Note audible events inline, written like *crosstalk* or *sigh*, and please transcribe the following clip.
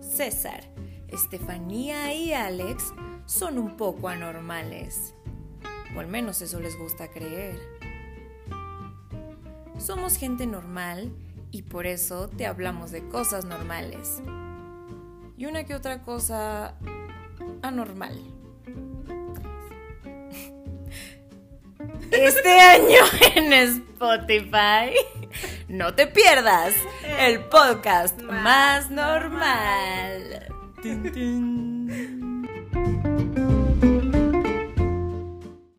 César, Estefanía y Alex son un poco anormales. O al menos eso les gusta creer. Somos gente normal y por eso te hablamos de cosas normales. Y una que otra cosa anormal. Este año *laughs* en Spotify, no te pierdas el podcast más normal. Tin, tin.